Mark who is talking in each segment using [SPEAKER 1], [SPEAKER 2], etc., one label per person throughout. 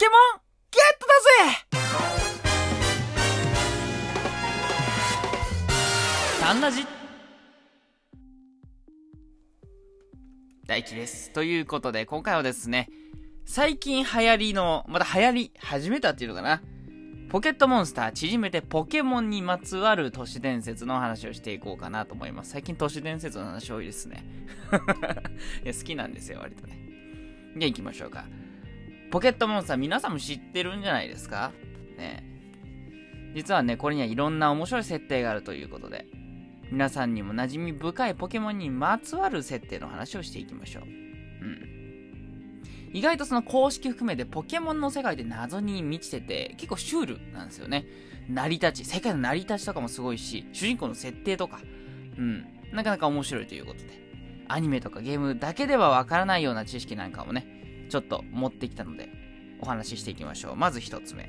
[SPEAKER 1] ケモンゲットだぜタンラジ大輝です。ということで、今回はですね、最近流行りの、また流行り始めたっていうのかな。ポケットモンスター、縮めてポケモンにまつわる都市伝説の話をしていこうかなと思います。最近都市伝説の話多いですね。いや、好きなんですよ、割とね。じゃあ行きましょうか。ポケットモンスター皆さんも知ってるんじゃないですか？ね実はね、これにはいろんな面白い設定があるということで、皆さんにも馴染み深いポケモンにまつわる設定の話をしていきましょう。うん。意外とその公式含めてポケモンの世界で謎に満ちてて、結構シュールなんですよね。成り立ち、世界の成り立ちとかもすごいし、主人公の設定とか、うん、なかなか面白いということで、アニメとかゲームだけではわからないような知識なんかもね、ちょっと持ってきたので、お話ししていきましょう。まず一つ目。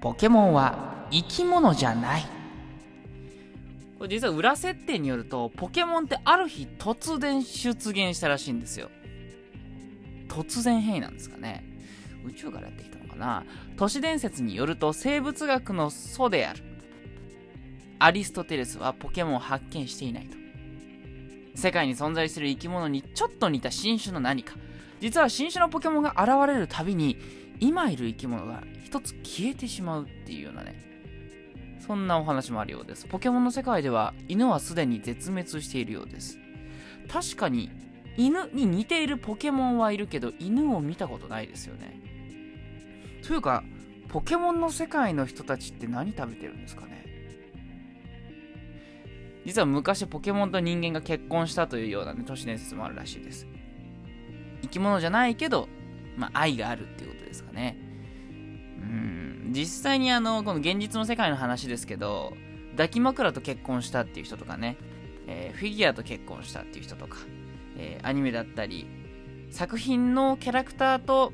[SPEAKER 1] ポケモンは生き物じゃない。これ実は裏設定によると、ポケモンってある日突然出現したらしいんですよ。突然変異なんですかね。宇宙からやってきたのかな。都市伝説によると、生物学の祖である。アリストテレスはポケモンを発見していないと。世界に存在する生き物にちょっと似た新種の何か。実は新種のポケモンが現れるたびに、今いる生き物が一つ消えてしまうっていうようなね。そんなお話もあるようです。ポケモンの世界では犬はすでに絶滅しているようです。確かに犬に似ているポケモンはいるけど犬を見たことないですよね。というか、ポケモンの世界の人たちって何食べてるんですかね？実は昔ポケモンと人間が結婚したというようなね、都市伝説もあるらしいです。生き物じゃないけど、まあ愛があるっていうことですかね。うん、実際にあの、この現実の世界の話ですけど、抱き枕と結婚したっていう人とかね、えーフィギュアと結婚したっていう人とか、えーアニメだったり、作品のキャラクターと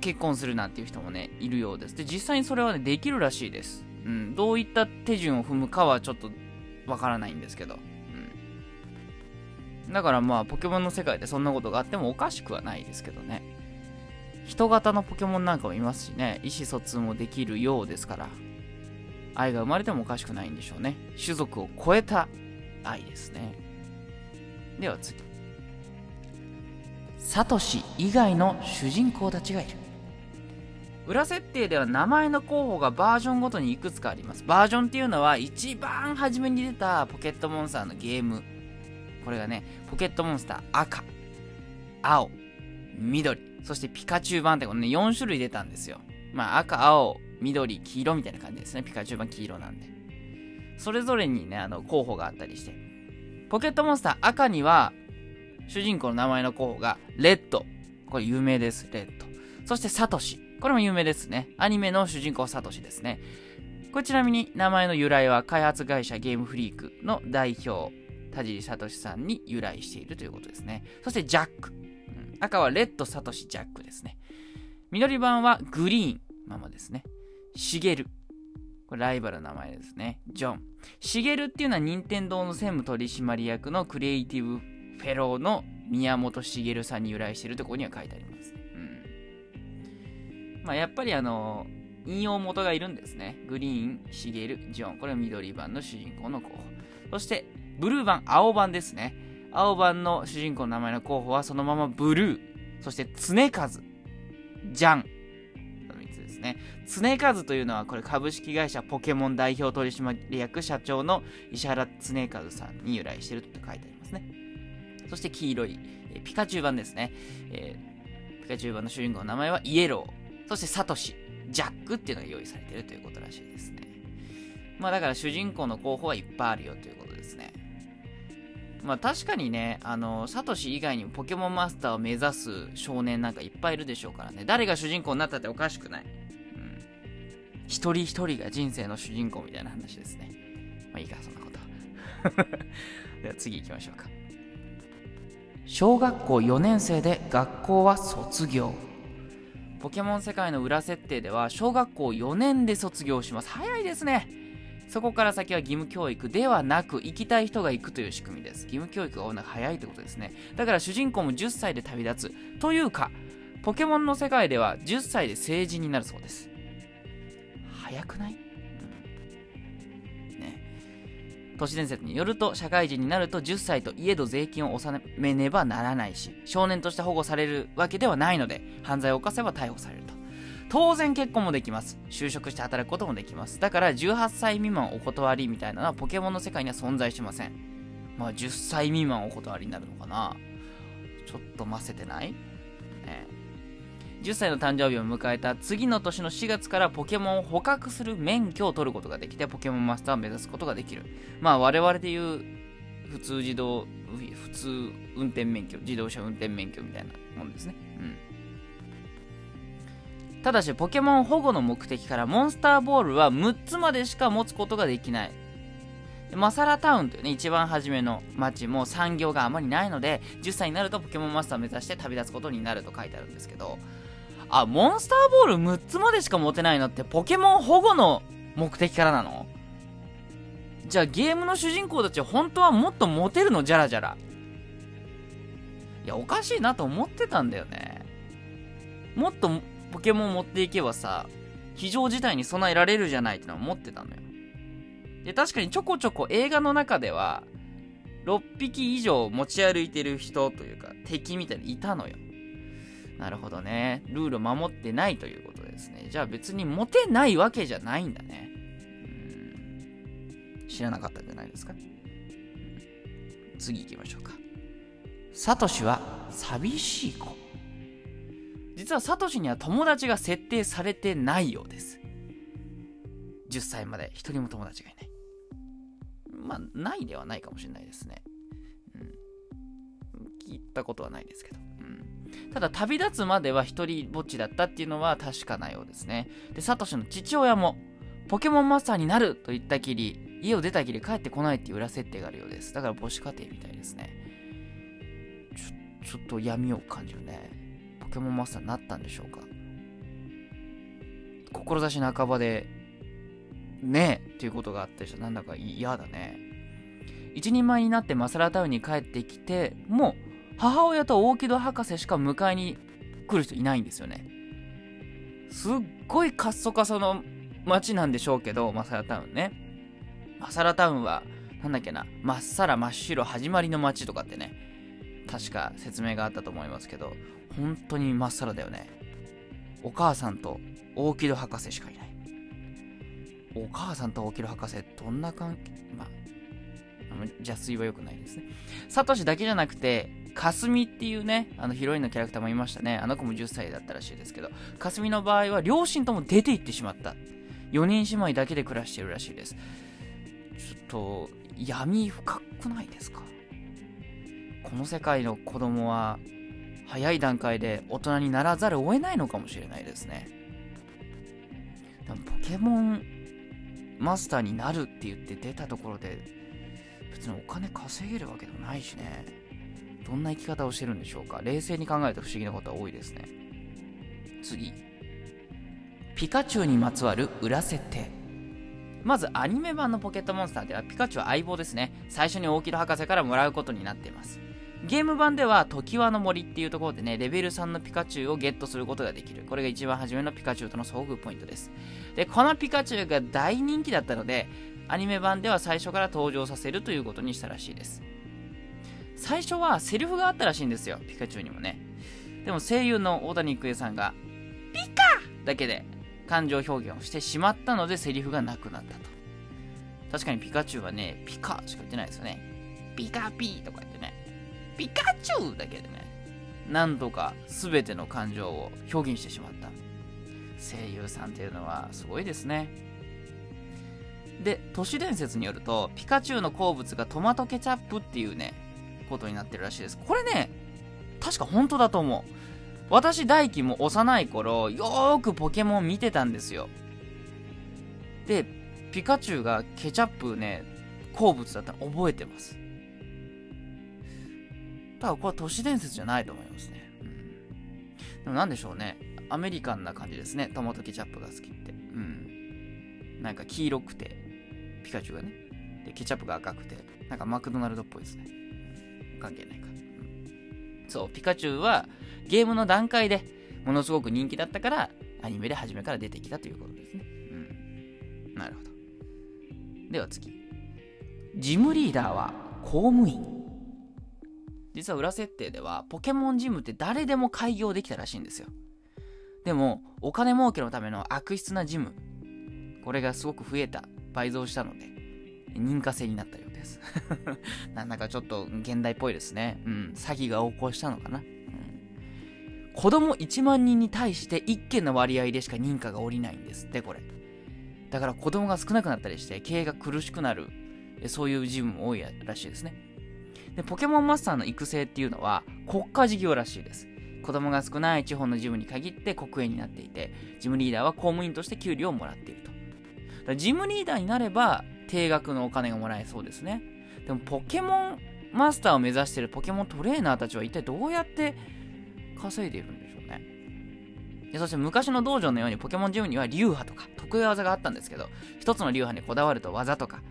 [SPEAKER 1] 結婚するなんていう人もね、いるようです。で、実際にそれはね、できるらしいです。うん、どういった手順を踏むかはちょっとわからないんですけど。うん。だからまあ、ポケモンの世界でそんなことがあってもおかしくはないですけどね。人型のポケモンなんかもいますしね、意思疎通もできるようですから、愛が生まれてもおかしくないんでしょうね。種族を超えた愛ですね。では次。サトシ以外の主人公たちがいる。裏設定では名前の候補がバージョンごとにいくつかあります。バージョンっていうのは一番初めに出たポケットモンスターのゲーム。これがね、ポケットモンスター赤、青、緑、そしてピカチュウ版ってこのね、4種類出たんですよ。まあ赤、青、緑、黄色みたいな感じですね。ピカチュウ版黄色なんで。それぞれにね、あの、候補があったりして。ポケットモンスター赤には、主人公の名前の候補が、レッド。これ有名です、レッド。そしてサトシ。これも有名ですね。アニメの主人公サトシですね。こちなみに名前の由来は開発会社ゲームフリークの代表、田尻聡さんに由来しているということですね。そしてジャック。赤はレッド、サトシ、ジャックですね。緑版はグリーン、ままですね。シゲル。これライバルの名前ですね。ジョン。シゲルっていうのは任天堂の専務取締役のクリエイティブフェローの宮本茂さんに由来しているところには書いてあります。まあやっぱりあの、引用元がいるんですね。グリーン、シゲル、ジョン。これは緑版の主人公の候補。そして、ブルー版、青版ですね。青版の主人公の名前の候補はそのままブルー。そして、常和、ジャン。の3つですね。常和というのはこれ株式会社ポケモン代表取締役社長の石原常和さんに由来していると書いてありますね。そして黄色い、えピカチュウ版ですね。えーピカチュウ版の主人公の名前はイエロー。そしてサトシ、ジャックっていうのが用意されてるということらしいですね。まあだから主人公の候補はいっぱいあるよということですね。まあ確かにね、あの、サトシ以外にもポケモンマスターを目指す少年なんかいっぱいいるでしょうからね。誰が主人公になったっておかしくない。うん。一人一人が人生の主人公みたいな話ですね。まあいいか、そんなこと。では次行きましょうか。小学校4年生で学校は卒業。ポケモン世界の裏設定では小学校4年で卒業します。早いですね。そこから先は義務教育ではなく行きたい人が行くという仕組みです。義務教育が多いのが早いってことですね。だから主人公も10歳で旅立つ。というか、ポケモンの世界では10歳で成人になるそうです早くない、都市伝説によると社会人になると10歳といえど税金を納めねばならないし少年として保護されるわけではないので犯罪を犯せば逮捕されると。当然結婚もできます。就職して働くこともできます。だから18歳未満お断りみたいなのはポケモンの世界には存在しません。まあ10歳未満お断りになるのかな。ちょっとませてない、10歳の誕生日を迎えた次の年の4月からポケモンを捕獲する免許を取ることができてポケモンマスターを目指すことができる。まあ我々でいう普通自動普通運転免許自動車運転免許みたいなもんですね。うん。ただしポケモン保護の目的からモンスターボールは6つまでしか持つことができない。マサラタウンというね、一番初めの街も産業があまりないので、10歳になるとポケモンマスターを目指して旅立つことになると書いてあるんですけど、あ、モンスターボール6つまでしか持てないのってポケモン保護の目的からなの？じゃあゲームの主人公たちは本当はもっと持てるの？じゃらじゃら。いや、おかしいなと思ってたんだよね。もっとポケモン持っていけばさ、非常事態に備えられるじゃないってのは思ってたのよ。で、確かにちょこちょこ映画の中では、6匹以上持ち歩いてる人というか、敵みたいにいたのよ。なるほどね。ルール守ってないということですね。じゃあ別に持てないわけじゃないんだね。うん知らなかったんじゃないですか？次行きましょうか。サトシは寂しい子。実はサトシには友達が設定されてないようです。10歳まで一人も友達がいない。まあ、ないではないかもしれないですね。うん。聞いたことはないですけど。ただ、旅立つまでは一人ぼっちだったっていうのは確かなようですね。で、サトシの父親も、ポケモンマスターになると言ったきり、家を出たきり帰ってこないっていう裏設定があるようです。だから母子家庭みたいですね。ちょ、ちょっと闇を感じるね。ポケモンマスターになったんでしょうか。志半ばでねえっていうことがあったりしてなんだか嫌だね一人前になってマサラタウンに帰ってきても母親と大木戸博士しか迎えに来る人いないんですよね。すっごいカッソカソの街なんでしょうけどマサラタウンね。マサラタウンはなんだっけなまっさら真っ白始まりの街とかってね確か説明があったと思いますけど本当にまっさらだよね。お母さんと大木戸博士しかいない。お母さんと起きる博士、どんな関係、まあ、邪推は良くないですね。サトシだけじゃなくて、かすみっていうね、あのヒロインのキャラクターもいましたね。あの子も10歳だったらしいですけど、かすみの場合は両親とも出て行ってしまった。4人姉妹だけで暮らしてるらしいです。ちょっと、闇深くないですか？この世界の子供は、早い段階で大人にならざるを得ないのかもしれないですね。でもポケモンマスターになるって言って出たところで別にお金稼げるわけでもないしねどんな生き方をしてるんでしょうか？冷静に考えると不思議なことは多いですね次ピカチュウにまつわる裏設定まずアニメ版のポケットモンスターではピカチュウは相棒ですね最初に大木戸博士からもらうことになっていますゲーム版では、時輪の森っていうところでね、レベル3のピカチュウをゲットすることができる。これが一番初めのピカチュウとの遭遇ポイントです。で、このピカチュウが大人気だったので、アニメ版では最初から登場させるということにしたらしいです。最初はセリフがあったらしいんですよ、ピカチュウにもね。でも声優の大谷育恵さんが、ピカだけで感情表現をしてしまったのでセリフがなくなったと。確かにピカチュウはね、ピカしか言ってないですよね。ピカピーとか言ってね。ピカチュウだけでね、なんとか全ての感情を表現してしまった。声優さんっていうのはすごいですね。で、都市伝説によると、ピカチュウの好物がトマトケチャップっていうね、ことになってるらしいです。これね、確か本当だと思う。私、大輝も幼い頃、よーくポケモン見てたんですよ。で、ピカチュウがケチャップね、好物だったら覚えてます。ただこれは都市伝説じゃないと思いますね。うん。でもなんでしょうね。アメリカンな感じですね。トマトケチャップが好きって。うん。なんか黄色くて、ピカチュウがね。で、ケチャップが赤くて、なんかマクドナルドっぽいですね。関係ないか。うん、そう、ピカチュウはゲームの段階で、ものすごく人気だったからアニメで初めから出てきたということですね。うん。なるほど。では次。ジムリーダーは公務員。実は裏設定ではポケモンジムって誰でも開業できたらしいんですよ。でもお金儲けのための悪質なジムこれがすごく増えた倍増したので認可制になったよ。です。なんだかちょっと現代っぽいですね。うん。詐欺が横行したのかな、うん、子供1万人に対して1件の割合でしか認可が下りないんですってこれ。だから子供が少なくなったりして経営が苦しくなるそういうジムも多いらしいですね。でポケモンマスターの育成っていうのは国家事業らしいです。子供が少ない地方のジムに限って国営になっていてジムリーダーは公務員として給料をもらっていると。ジムリーダーになれば定額のお金がもらえそうですね。でもポケモンマスターを目指しているポケモントレーナーたちは一体どうやって稼いでいるんでしょうね。でそして昔の道場のようにポケモンジムには流派とか得意技があったんですけど一つの流派にこだわると技とか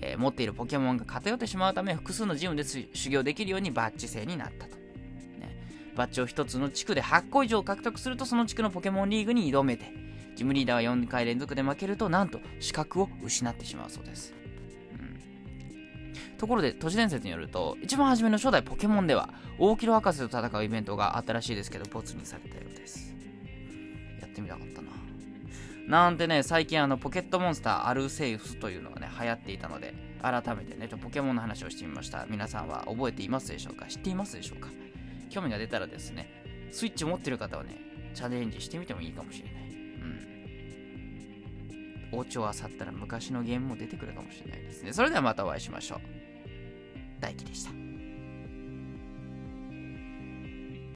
[SPEAKER 1] えー、持っているポケモンが偏ってしまうため複数のジムで修行できるようにバッジ制になったと、ね、バッジを1つの地区で8個以上獲得するとその地区のポケモンリーグに挑めてジムリーダーは4回連続で負けるとなんと資格を失ってしまうそうです、ところで都市伝説によると一番初めの初代ポケモンでは大キロ博士と戦うイベントがあったらしいですけどボツにされたようです。やってみたかったな。なんてね、最近あのポケットモンスターアルセウスというのがね、流行っていたので、改めてね、ポケモンの話をしてみました。皆さんは覚えていますでしょうか？知っていますでしょうか？興味が出たらですね、スイッチ持ってる方はね、チャレンジしてみてもいいかもしれない。オチ。を漁ったら昔のゲームも出てくるかもしれないですね。それではまたお会いしましょう。大輝でした。